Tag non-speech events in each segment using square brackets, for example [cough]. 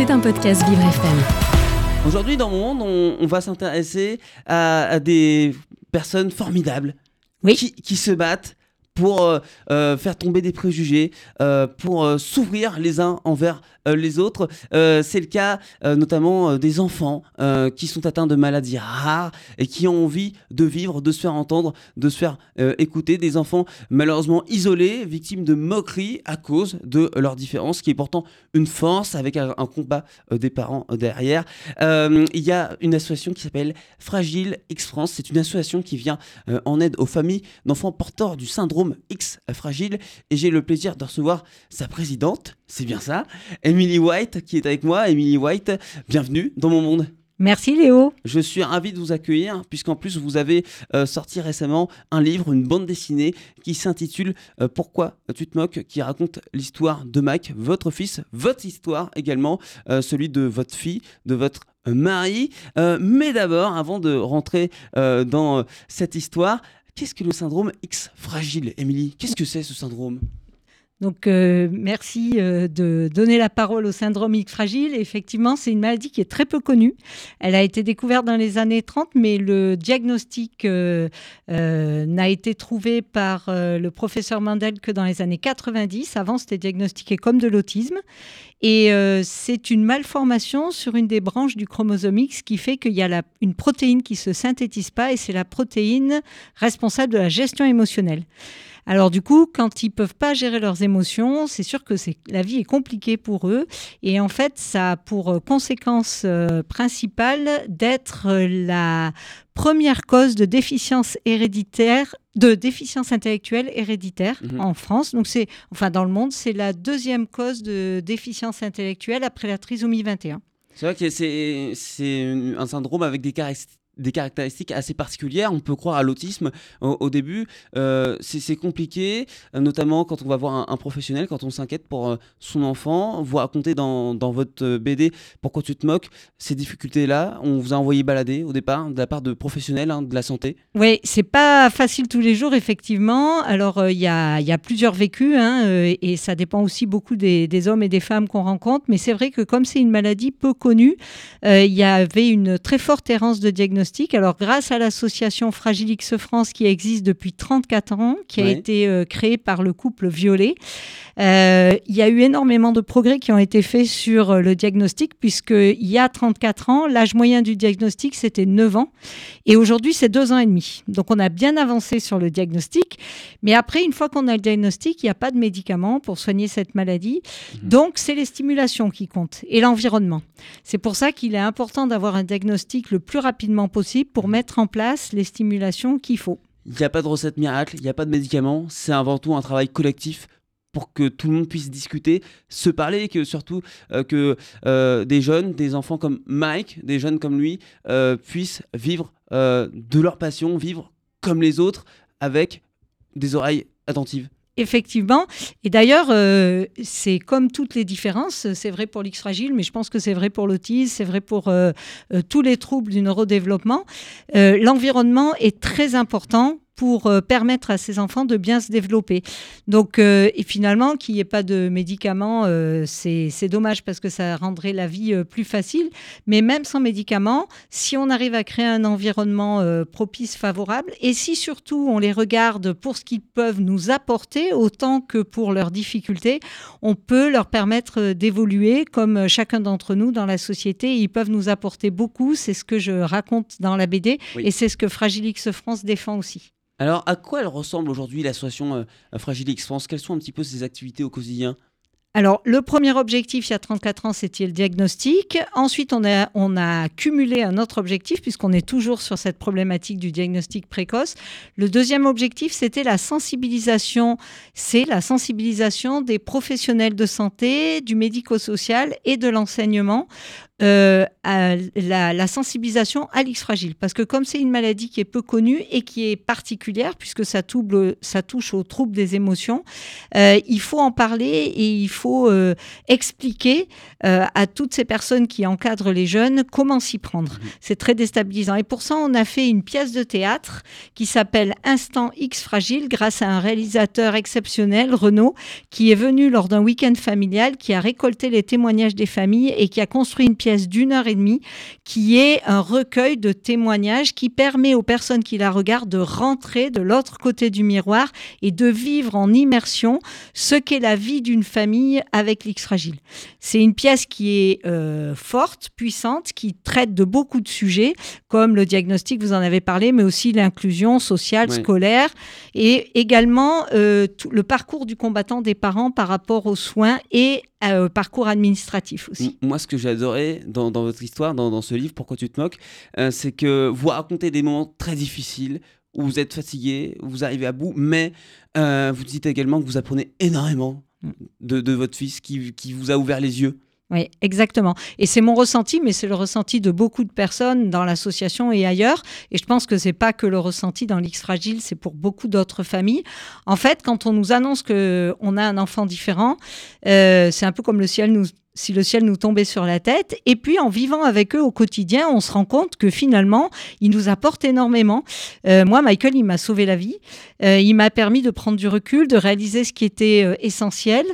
C'est un podcast Vivre FM. Aujourd'hui, dans mon monde, on, on va s'intéresser à, à des personnes formidables Oui. qui, qui se battent pour euh, euh, faire tomber des préjugés, euh, pour s'ouvrir les uns envers les autres. C'est le cas notamment des enfants qui sont atteints de maladies rares et qui ont envie de vivre, de se faire entendre, de se faire écouter. Des enfants malheureusement isolés, victimes de moqueries à cause de leur différence, qui est pourtant une force avec un, combat des parents derrière. Il y a une association qui s'appelle Fragile X France. C'est une association qui vient en aide aux familles d'enfants porteurs du syndrome X fragile. Et j'ai le plaisir de recevoir sa présidente, c'est bien ça, Emily White, qui est avec moi. Emily White, bienvenue dans mon monde. Merci Léo. Je suis ravi de vous accueillir, puisqu'en plus vous avez euh, sorti récemment un livre, une bande dessinée, qui s'intitule euh, Pourquoi tu te moques, qui raconte l'histoire de Mike, votre fils, votre histoire également, euh, celui de votre fille, de votre mari. Mais d'abord, avant de rentrer dans cette histoire, qu'est-ce que le syndrome X fragile, Émilie? Qu'est-ce que c'est ce syndrome? Donc euh, merci euh, de donner la parole au syndrome X fragile. Effectivement, c'est une maladie qui est très peu connue. Elle a été découverte dans les années 30, mais le diagnostic euh, euh, n'a été trouvé par le professeur Mandel que dans les années 90. Avant, c'était diagnostiqué comme de l'autisme. Et c'est une malformation sur une des branches du chromosome X qui fait qu'il y a une protéine qui se synthétise pas et c'est la protéine responsable de la gestion émotionnelle. Alors du coup, quand ils peuvent pas gérer leurs émotions, c'est sûr que c'est la vie est compliquée pour eux. Et en fait, ça a pour euh, conséquence euh, principale d'être euh, la première cause de déficience héréditaire, de déficience intellectuelle héréditaire Mhm. en France. Donc c'est, enfin dans le monde, c'est la deuxième cause de déficience intellectuelle après la trisomie 21. C'est vrai que c'est c'est un syndrome avec des caractéristiques des caractéristiques assez particulières. On peut croire à l'autisme au, début. Euh, c'est compliqué, euh, notamment quand on va voir un, professionnel, quand on s'inquiète pour euh, son enfant. Vous racontez dans, votre BD Pourquoi tu te moques ces difficultés-là. On vous a envoyé balader au départ de la part de professionnels hein, de la santé. Oui, c'est pas facile tous les jours, effectivement. Alors, il y, a, plusieurs vécus, hein, et ça dépend aussi beaucoup des, hommes et des femmes qu'on rencontre. Mais c'est vrai que comme c'est une maladie peu connue, il y avait une très forte errance de diagnostic. Alors, grâce à l'association Fragile X France, qui existe depuis 34 ans, qui a été euh, créée par le couple Violet, euh, il y a eu énormément de progrès qui ont été faits sur euh, le diagnostic, puisqu'il y a 34 ans, l'âge moyen du diagnostic, c'était 9 ans. Et aujourd'hui, c'est deux ans et demi. Donc, on a bien avancé sur le diagnostic. Mais après, une fois qu'on a le diagnostic, il n'y a pas de médicaments pour soigner cette maladie. Donc, c'est les stimulations qui comptent et l'environnement. C'est pour ça qu'il est important d'avoir un diagnostic le plus rapidement possible pour mettre en place les stimulations qu'il faut. Il n'y a pas de recette miracle, il n'y a pas de médicaments. C'est avant tout un travail collectif pour que tout le monde puisse discuter, se parler, et que surtout euh, que euh, des jeunes, des enfants comme Mike, des jeunes comme lui, euh, puissent vivre de leur passion, vivre comme les autres, avec des oreilles attentives. Effectivement. Et d'ailleurs, euh, c'est comme toutes les différences, c'est vrai pour l'X fragile, mais je pense que c'est vrai pour l'autisme, c'est vrai pour euh, euh, tous les troubles du neurodéveloppement. Euh, L'environnement est très important pour euh, permettre à ces enfants de bien se développer. Donc, euh, et finalement, qu'il n'y ait pas de médicaments, euh, c'est dommage parce que ça rendrait la vie euh, plus facile. Mais même sans médicaments, si on arrive à créer un environnement propice, favorable, et si surtout on les regarde pour ce qu'ils peuvent nous apporter, autant que pour leurs difficultés, on peut leur permettre d'évoluer comme chacun d'entre nous dans la société. Ils peuvent nous apporter beaucoup, c'est ce que je raconte dans la BD, Oui. et c'est ce que Fragile X France défend aussi. Alors, à quoi elle ressemble aujourd'hui l'association euh, Fragile X? France Quelles sont un petit peu ses activités au quotidien? Alors, le premier objectif, il y a 34 ans, c'était le diagnostic. Ensuite, on a cumulé un autre objectif, puisqu'on est toujours sur cette problématique du diagnostic précoce. Le deuxième objectif, c'était la sensibilisation. C'est la sensibilisation des professionnels de santé, du médico-social et de l'enseignement euh, à la, la sensibilisation à l'X fragile. Parce que comme c'est une maladie qui est peu connue et qui est particulière, puisque ça, touble, ça touche aux troubles des émotions, euh, il faut en parler et il faut euh, expliquer à toutes ces personnes qui encadrent les jeunes comment s'y prendre. C'est très déstabilisant. Et pour ça, on a fait une pièce de théâtre qui s'appelle Instant X fragile grâce à un réalisateur exceptionnel, Renaud, qui est venu lors d'un week-end familial, qui a récolté les témoignages des familles et qui a construit une pièce d'une heure et demie qui est un recueil de témoignages qui permet aux personnes qui la regardent de rentrer de l'autre côté du miroir et de vivre en immersion ce qu'est la vie d'une famille avec l'X fragile. C'est une pièce qui est euh, forte, puissante, qui traite de beaucoup de sujets, comme le diagnostic, vous en avez parlé, mais aussi l'inclusion sociale, scolaire, et également euh, tout le parcours du combattant des parents par rapport aux soins et euh, parcours administratif aussi. Moi, ce que j'ai dans, dans votre histoire, dans, dans ce livre, Pourquoi tu te moques, euh, c'est que vous racontez des moments très difficiles où vous êtes fatigué, où vous arrivez à bout, mais euh, vous dites également que vous apprenez énormément Mm. de, de votre fils qui, qui vous a ouvert les yeux. Oui, exactement. Et c'est mon ressenti, mais c'est le ressenti de beaucoup de personnes dans l'association et ailleurs. Et je pense que c'est pas que le ressenti dans l'X fragile, c'est pour beaucoup d'autres familles. En fait, quand on nous annonce que on a un enfant différent, euh, c'est un peu comme le ciel nous si le ciel nous tombait sur la tête. Et puis, en vivant avec eux au quotidien, on se rend compte que finalement, ils nous apportent énormément. Euh, moi, Michael, il m'a sauvé la vie. Euh, il m'a permis de prendre du recul, de réaliser ce qui était euh, essentiel.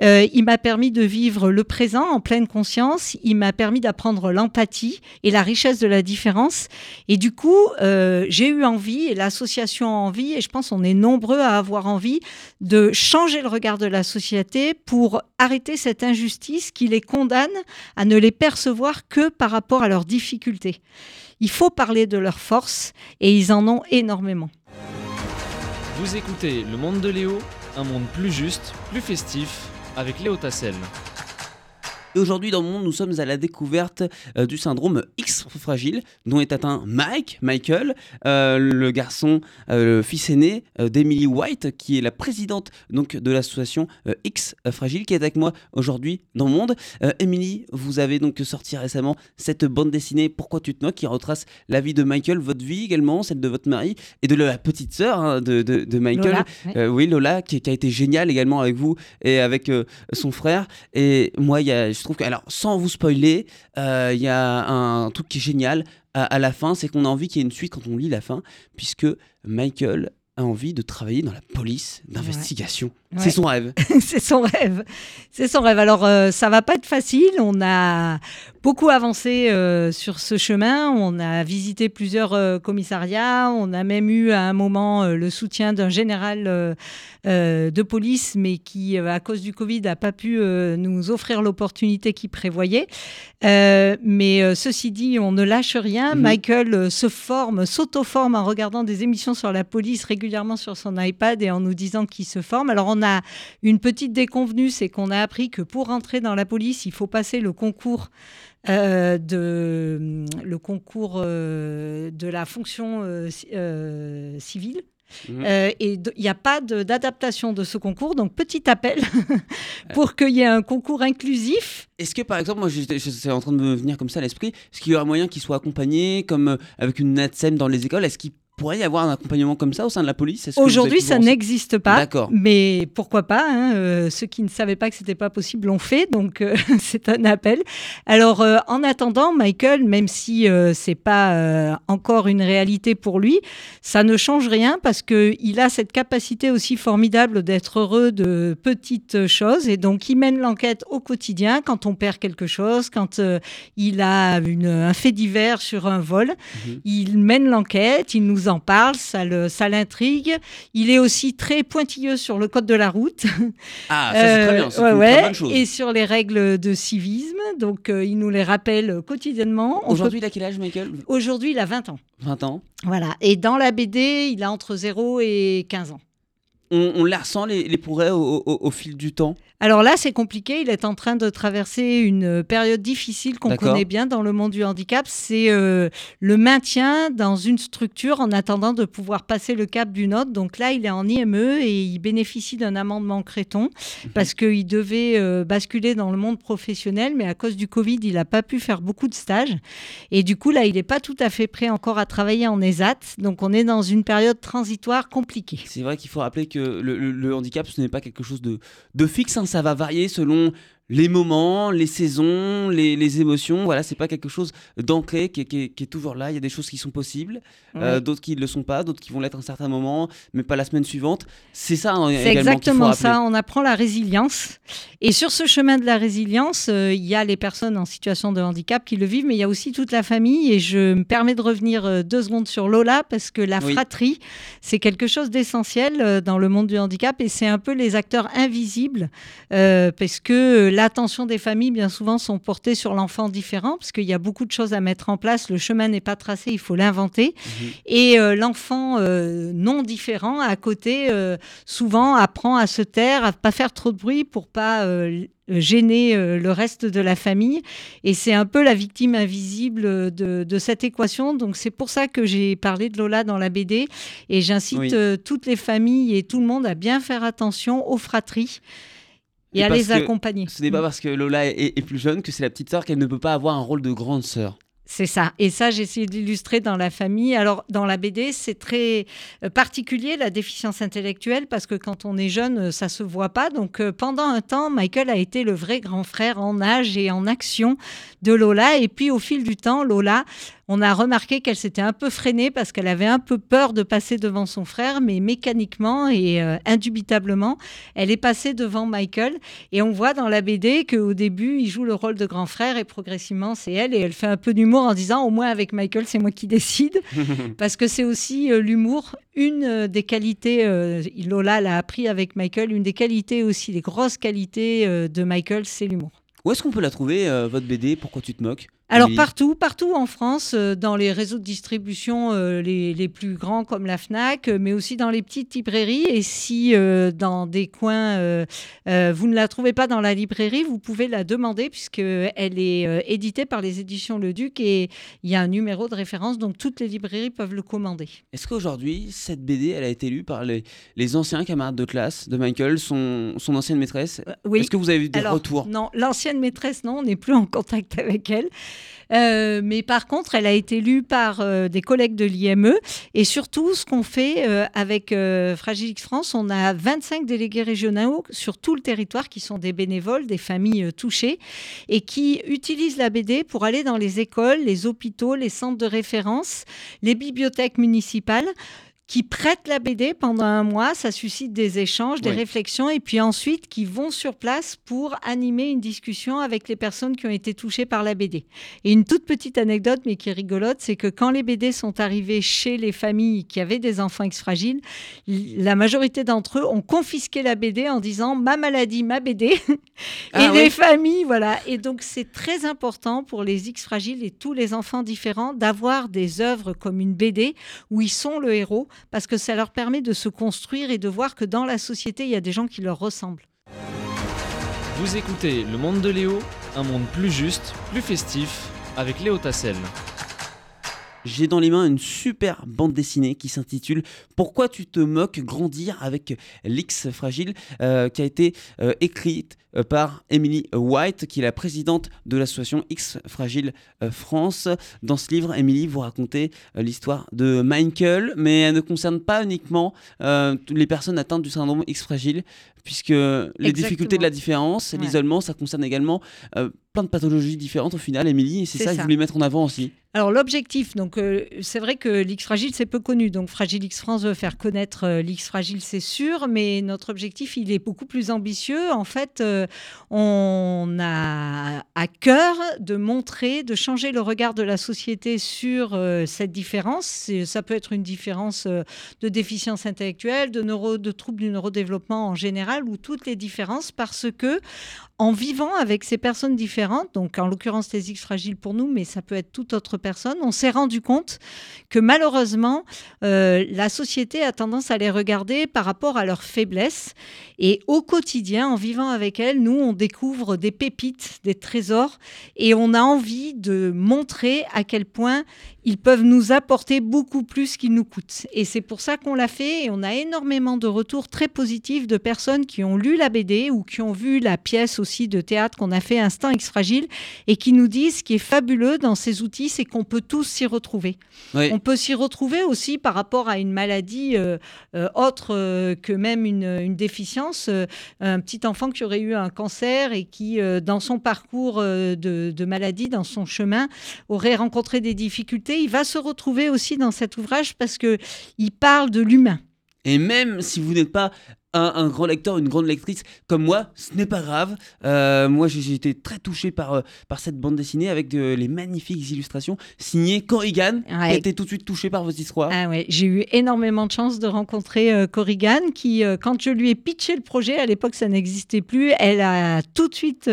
Il m'a permis de vivre le présent en pleine conscience. Il m'a permis d'apprendre l'empathie et la richesse de la différence. Et du coup, j'ai eu envie, et l'association a envie, et je pense qu'on est nombreux à avoir envie de changer le regard de la société pour arrêter cette injustice qui les condamne à ne les percevoir que par rapport à leurs difficultés. Il faut parler de leurs forces, et ils en ont énormément. Vous écoutez Le Monde de Léo, un monde plus juste, plus festif, avec Léo Tassel. Et aujourd'hui, dans le monde, nous sommes à la découverte euh, du syndrome X fragile, dont est atteint Mike, Michael, euh, le garçon, euh, le fils aîné d'Emily White, qui est la présidente donc de l'association X fragile, qui est avec moi aujourd'hui dans le monde. Emily, vous avez donc sorti récemment cette bande dessinée Pourquoi tu te moques, qui retrace la vie de Michael, votre vie également, celle de votre mari et de la petite sœur hein, de, de- de Michael. Lola, ouais. Oui, Lola, qui, qui a été géniale également avec vous et avec son frère. Et moi, il y a, je trouve que, alors, sans vous spoiler, euh, il y a un truc qui est génial à, à la fin, c'est qu'on a envie qu'il y ait une suite quand on lit la fin, puisque Michael a envie de travailler dans la police d'investigation. Ouais. C'est son rêve. [laughs] c'est son rêve. C'est son rêve. Alors, euh, ça va pas être facile. On a beaucoup avancé euh, sur ce chemin. On a visité plusieurs euh, commissariats. On a même eu à un moment euh, le soutien d'un général de police, mais qui, à cause du Covid, n'a pas pu nous offrir l'opportunité qu'il prévoyait. Mais ceci dit, on ne lâche rien. Mhm. Michael se forme, s'auto-forme en regardant des émissions sur la police régulièrement sur son iPad et en nous disant qu'il se forme. Alors, on a une petite déconvenue, c'est qu'on a appris que pour rentrer dans la police, il faut passer le concours. euh, de le concours euh, de la fonction euh, ci- civile. Euh, et il n'y a pas d'adaptation de ce concours donc petit appel [laughs] pour qu'il y ait un concours inclusif Est-ce que par exemple, moi c'est en train de me venir comme ça à l'esprit, est-ce qu'il y aura moyen qu'il soit accompagné comme avec une NATSEM dans les écoles? Est-ce qu'il pourrait y avoir un accompagnement comme ça au sein de la police Aujourd'hui, ça n'existe pas. D'accord. Mais pourquoi pas hein, euh, Ceux qui ne savaient pas que c'était pas possible l'ont fait, donc euh, [laughs] c'est un appel. Alors, euh, en attendant, Michael, même si c'est pas encore une réalité pour lui, ça ne change rien parce que il a cette capacité aussi formidable d'être heureux de petites choses et donc il mène l'enquête au quotidien quand on perd quelque chose, quand il a une, un fait divers sur un vol. Mhm. Il mène l'enquête, il nous en parle, ça l'intrigue. Il est aussi très pointilleux sur le code de la route. Ah, ça c'est très Euh, bien, c'est ouais, une ouais, très bonne chose. Et sur les règles de civisme. Donc, euh, il nous les rappelle quotidiennement. Aujourd'hui, il a quel âge, Michael? Aujourd'hui, il a 20 ans. 20 ans. Voilà. Et dans la BD, il a entre 0 et 15 ans. On, on la ressent les, les progrès au, au- au fil du temps Alors là, c'est compliqué. Il est en train de traverser une période difficile qu'on connaît bien dans le monde du handicap. C'est euh, le maintien dans une structure en attendant de pouvoir passer le cap d'une autre. Donc là, il est en IME et il bénéficie d'un amendement Créton parce qu'il devait euh, basculer dans le monde professionnel, mais à cause du Covid, il n'a pas pu faire beaucoup de stages. Et du coup, là, il n'est pas tout à fait prêt encore à travailler en ESAT. Donc on est dans une période transitoire compliquée. C'est vrai qu'il faut rappeler que le, handicap, ce n'est pas quelque chose de, de fixe, hein, ça va varier selon les moments, les saisons, les, les émotions. Voilà, c'est pas quelque chose d'ancré qui, est- qui est- qui est toujours là. Il y a des choses qui sont possibles, euh, d'autres qui ne le sont pas, d'autres qui vont l'être à un certain moment, mais pas la semaine suivante. C'est ça hein, C'est faut exactement ça, on apprend la résilience. Et sur ce chemin de la résilience, euh, il y a les personnes en situation de handicap qui le vivent, mais il y a aussi toute la famille. Et je me permets de revenir euh, deux secondes sur Lola, parce que la Oui. fratrie, c'est quelque chose d'essentiel dans le monde du handicap, et c'est un peu les acteurs invisibles, euh, parce que l'attention des familles, bien souvent, sont portées sur l'enfant différent, parce qu'il y a beaucoup de choses à mettre en place. Le chemin n'est pas tracé, il faut l'inventer. Mhm. Et euh, l'enfant euh, non différent à côté, euh, souvent apprend à se taire, à pas faire trop de bruit pour pas gêner le reste de la famille. Et c'est un peu la victime invisible de, de cette équation. Donc c'est pour ça que j'ai parlé de Lola dans la BD. Et j'incite Oui. toutes les familles et tout le monde à bien faire attention aux fratries et, Et à les accompagner. Ce n'est pas parce que Lola est, est plus jeune que c'est la petite sœur qu'elle ne peut pas avoir un rôle de grande sœur. C'est ça. Et ça, j'ai essayé d'illustrer dans la famille. Alors, dans la BD, c'est très euh, particulier, la déficience intellectuelle, parce que quand on est jeune, euh, ça se voit pas. Donc, euh, pendant un temps, Michael a été le vrai grand frère en âge et en action de Lola. Et puis, au fil du temps, Lola, on a remarqué qu'elle s'était un peu freinée parce qu'elle avait un peu peur de passer devant son frère, mais mécaniquement et euh, indubitablement, elle est passée devant Michael. Et on voit dans la BD qu'au début, il joue le rôle de grand frère et progressivement, c'est elle. Et elle fait un peu d'humour en disant au moins avec Michael, c'est moi qui décide. [laughs] Parce que c'est aussi euh, l'humour, une euh, des qualités, euh, Lola l'a appris avec Michael, une des qualités aussi, les grosses qualités de Michael, c'est l'humour. Où est-ce qu'on peut la trouver, euh, votre BD Pourquoi tu te moques? Alors partout, partout en France, euh, dans les réseaux de distribution euh, les, les plus grands comme la FNAC, euh, mais aussi dans les petites librairies. Et si euh, dans des coins, euh, vous ne la trouvez pas dans la librairie, vous pouvez la demander puisqu'elle est éditée par les éditions Le Duc et il y a un numéro de référence, donc toutes les librairies peuvent le commander. Est-ce qu'aujourd'hui, cette BD, elle a été lue par les, les anciens camarades de classe de Michael, son, son ancienne maîtresse? Oui. Est-ce que vous avez eu des Alors, retours? Non, l'ancienne maîtresse, non, on n'est plus en contact avec elle. Euh, mais par contre, elle a été lue par euh, des collègues de l'IME. Et surtout, ce qu'on fait euh, avec euh, Fragile X France, on a 25 délégués régionaux sur tout le territoire qui sont des bénévoles, des familles touchées, et qui utilisent la BD pour aller dans les écoles, les hôpitaux, les centres de référence, les bibliothèques municipales qui prêtent la BD pendant un mois, ça suscite des échanges, des Oui. réflexions, et puis ensuite qui vont sur place pour animer une discussion avec les personnes qui ont été touchées par la BD. Et une toute petite anecdote, mais qui est rigolote, c'est que quand les BD sont arrivés chez les familles qui avaient des enfants ex-fragiles, la majorité d'entre eux ont confisqué la BD en disant ma maladie, ma BD. [laughs] et Ah les oui. familles, voilà. Et donc c'est très important pour les X-fragiles et tous les enfants différents d'avoir des œuvres comme une BD où ils sont le héros parce que ça leur permet de se construire et de voir que dans la société, il y a des gens qui leur ressemblent. Vous écoutez Le Monde de Léo, un monde plus juste, plus festif, avec Léo Tassel. J'ai dans les mains une super bande dessinée qui s'intitule Pourquoi tu te moques grandir avec l'X fragile euh, qui a été euh, écrite euh, par Emily White qui est la présidente de l'association X Fragile France. Dans ce livre, Emily vous racontez l'histoire de Michael, mais elle ne concerne pas uniquement euh, les personnes atteintes du syndrome X fragile puisque les difficultés de la différence, Ouais. l'isolement, ça concerne également euh, plein de pathologies différentes au final, Émilie, et c'est ça, que je voulais mettre en avant aussi. Alors l'objectif, donc euh, c'est vrai que l'X fragile c'est peu connu, donc Fragile X France veut faire connaître euh, l'X fragile, c'est sûr, mais notre objectif il est beaucoup plus ambitieux. En fait, euh, on a à cœur de montrer, de changer le regard de la société sur euh, cette différence. Ça peut être une différence de déficience intellectuelle, de neuro, de troubles du neurodéveloppement en général, ou toutes les différences, parce que en vivant avec ces personnes différentes, donc en l'occurrence les X fragiles pour nous, mais ça peut être toute autre personne, on s'est rendu compte que malheureusement, euh, la société a tendance à les regarder par rapport à leurs faiblesses. Et au quotidien, en vivant avec elles, nous, on découvre des pépites, des trésors, et on a envie de montrer à quel point ils peuvent nous apporter beaucoup plus qu'ils nous coûtent. Et c'est pour ça qu'on l'a fait, et on a énormément de retours très positifs de personnes qui ont lu la BD ou qui ont vu la pièce aussi de théâtre qu'on a fait Instinct X Fragile, et qui nous disent ce qui est fabuleux dans ces outils, c'est qu'on peut tous s'y retrouver. On peut s'y retrouver aussi par rapport à une maladie euh, euh, autre euh, que même une, déficience. un petit enfant qui aurait eu un cancer et qui, dans son parcours de, de maladie, dans son chemin, aurait rencontré des difficultés, il va se retrouver aussi dans cet ouvrage parce que il parle de l'humain. Et même si vous n'êtes pas un, grand lecteur, une grande lectrice comme moi, ce n'est pas grave. Euh, moi, j'ai été très touché par, euh, par cette bande dessinée avec de, les magnifiques illustrations signées Corrigan, qui a été tout de suite touché par vos histoires. Ah ouais, j'ai eu énormément de chance de rencontrer euh, Corrigan, qui, quand je lui ai pitché le projet, à l'époque ça n'existait plus, elle a tout de suite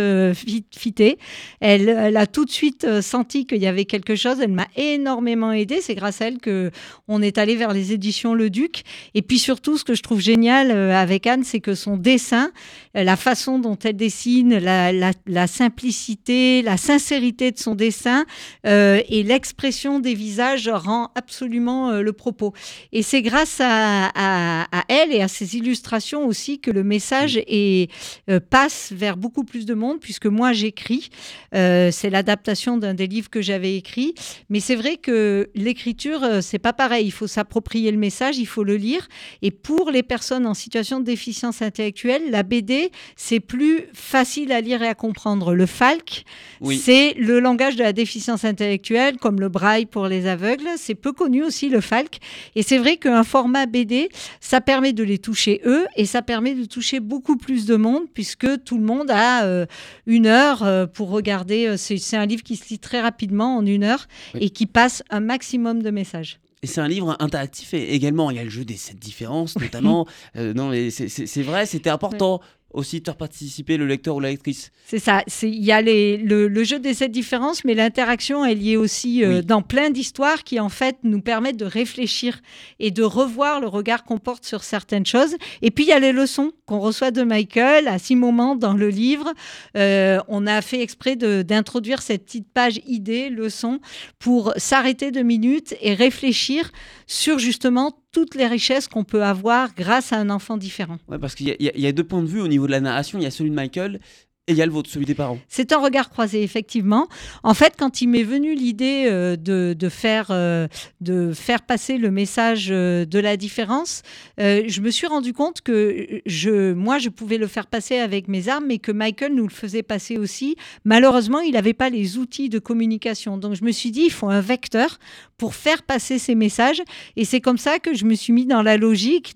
fité. Elle, elle, a tout de suite senti qu'il y avait quelque chose. Elle m'a énormément aidé. C'est grâce à elle que on est allé vers les éditions Le Duc. Et puis surtout, ce que je trouve génial avec avec Anne, c'est que son dessin, euh, la façon dont elle dessine, la, simplicité, la sincérité de son dessin euh, et l'expression des visages rend absolument euh, le propos. Et c'est grâce à, elle et à ses illustrations aussi que le message est, passe vers beaucoup plus de monde, puisque moi j'écris. c'est l'adaptation d'un des livres que j'avais écrit. Mais c'est vrai que l'écriture, c'est pas pareil. Il faut s'approprier le message, il faut le lire. Et pour les personnes en situation déficience intellectuelle, la BD, c'est plus facile à lire et à comprendre. Le FALC, c'est le langage de la déficience intellectuelle, comme le braille pour les aveugles. C'est peu connu aussi, le FALC. Et c'est vrai qu'un format BD, ça permet de les toucher eux et ça permet de toucher beaucoup plus de monde, puisque tout le monde a euh, une heure euh, pour regarder. Euh, c'est un livre qui se lit très rapidement, en une heure, et qui passe un maximum de messages. Et c'est un livre interactif et également il y a le jeu des sept différences notamment. [laughs] Euh, non mais c'est vrai, c'était important aussi faire participer le lecteur ou la lectrice. C'est ça. Il y a les, le, jeu des sept différences, mais l'interaction est liée aussi euh, dans plein d'histoires qui en fait nous permettent de réfléchir et de revoir le regard qu'on porte sur certaines choses. Et puis il y a les leçons qu'on reçoit de Michael à six moments dans le livre. Euh, on a fait exprès d'introduire cette petite page idée, leçon, pour s'arrêter deux minutes et réfléchir sur justement toutes les richesses qu'on peut avoir grâce à un enfant différent. Ouais, parce qu'il y, y, a deux points de vue au niveau de la narration. Il y a celui de Michael et il y a le vôtre, celui des parents. C'est un regard croisé, effectivement. En fait, quand il m'est venu l'idée euh, de, de, faire, euh, de faire passer le message euh, de la différence, je me suis rendu compte que je, moi, je pouvais le faire passer avec mes armes, mais que Michael nous le faisait passer aussi. Malheureusement, il n'avait pas les outils de communication. Donc, je me suis dit, il faut un vecteur pour faire passer ces messages. Et c'est comme ça que je me suis mis dans la logique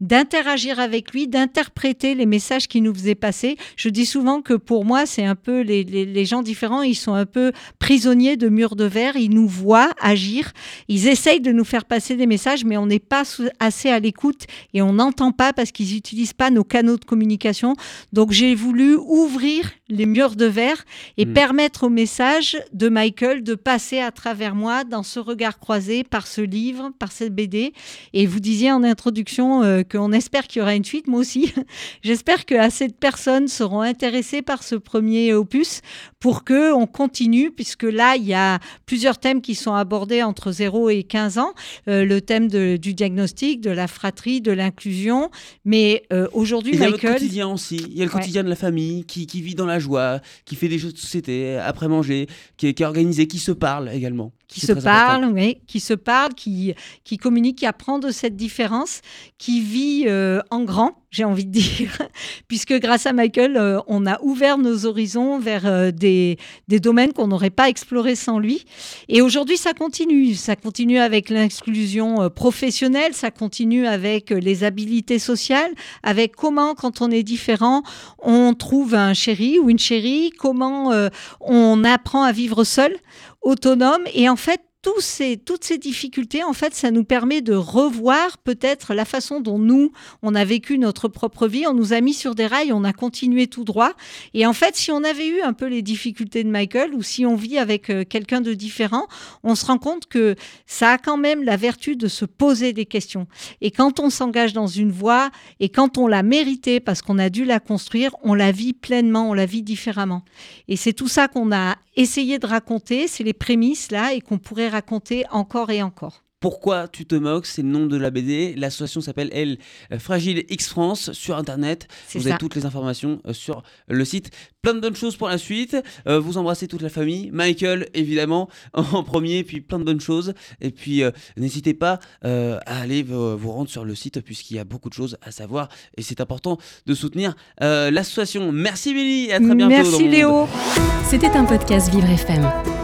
d'interagir avec lui, d'interpréter les messages qu'il nous faisait passer. Je dis souvent que pour moi, c'est un peu les, gens différents, ils sont un peu prisonniers de murs de verre, ils nous voient agir, ils essayent de nous faire passer des messages, mais on n'est pas assez à l'écoute et on n'entend pas parce qu'ils n'utilisent pas nos canaux de communication. Donc j'ai voulu ouvrir les murs de verre et hmm. permettre au message de Michael de passer à travers moi dans ce regard croisé par ce livre, par cette BD. Et vous disiez en introduction euh, qu'on espère qu'il y aura une suite, moi aussi. [laughs] J'espère que assez de personnes seront intéressées par ce premier opus pour que on continue, puisque là, il y a plusieurs thèmes qui sont abordés entre 0 et 15 ans. Euh, le thème du diagnostic, de la fratrie, de l'inclusion. Mais euh, aujourd'hui, Michael... Il y a le quotidien aussi. Il y a le quotidien de la famille qui, qui vit dans la joie, qui fait des jeux de après manger, qui qui est organisé, qui se parle également qui se parle, oui, qui se parle, qui, qui communique, qui apprend de cette différence, qui vit euh, en grand, j'ai envie de dire, [laughs] puisque grâce à Michael, euh, on a ouvert nos horizons vers euh, des, des, domaines qu'on n'aurait pas explorés sans lui. Et aujourd'hui, ça continue. Ça continue avec l'inclusion professionnelle, ça continue avec les habilités sociales, avec comment, quand on est différent, on trouve un chéri ou une chérie, comment on apprend à vivre seul autonome. Et en fait, ces, toutes ces difficultés, en fait, ça nous permet de revoir peut-être la façon dont nous, on a vécu notre propre vie. On nous a mis sur des rails, on a continué tout droit. Et en fait, si on avait eu un peu les difficultés de Michael ou si on vit avec euh, quelqu'un de différent, on se rend compte que ça a quand même la vertu de se poser des questions. Et quand on s'engage dans une voie et quand on l'a méritée parce qu'on a dû la construire, on la vit pleinement, on la vit différemment. Et c'est tout ça qu'on a essayé de raconter, c'est les prémices là et qu'on pourrait raconter encore et encore. Pourquoi tu te moques C'est le nom de la BD. L'association s'appelle, elle, euh, Fragile X France sur Internet. Vous ça. avez toutes les informations euh, sur le site. Plein de bonnes choses pour la suite. Euh, vous embrassez toute la famille. Michael, évidemment, [laughs] en premier. Puis plein de bonnes choses. Et puis, euh, n'hésitez pas euh, à aller vous, rendre sur le site puisqu'il y a beaucoup de choses à savoir. Et c'est important de soutenir l'association. Merci Billy. Et à très bientôt. Merci. Léo. C'était un podcast Vivre FM.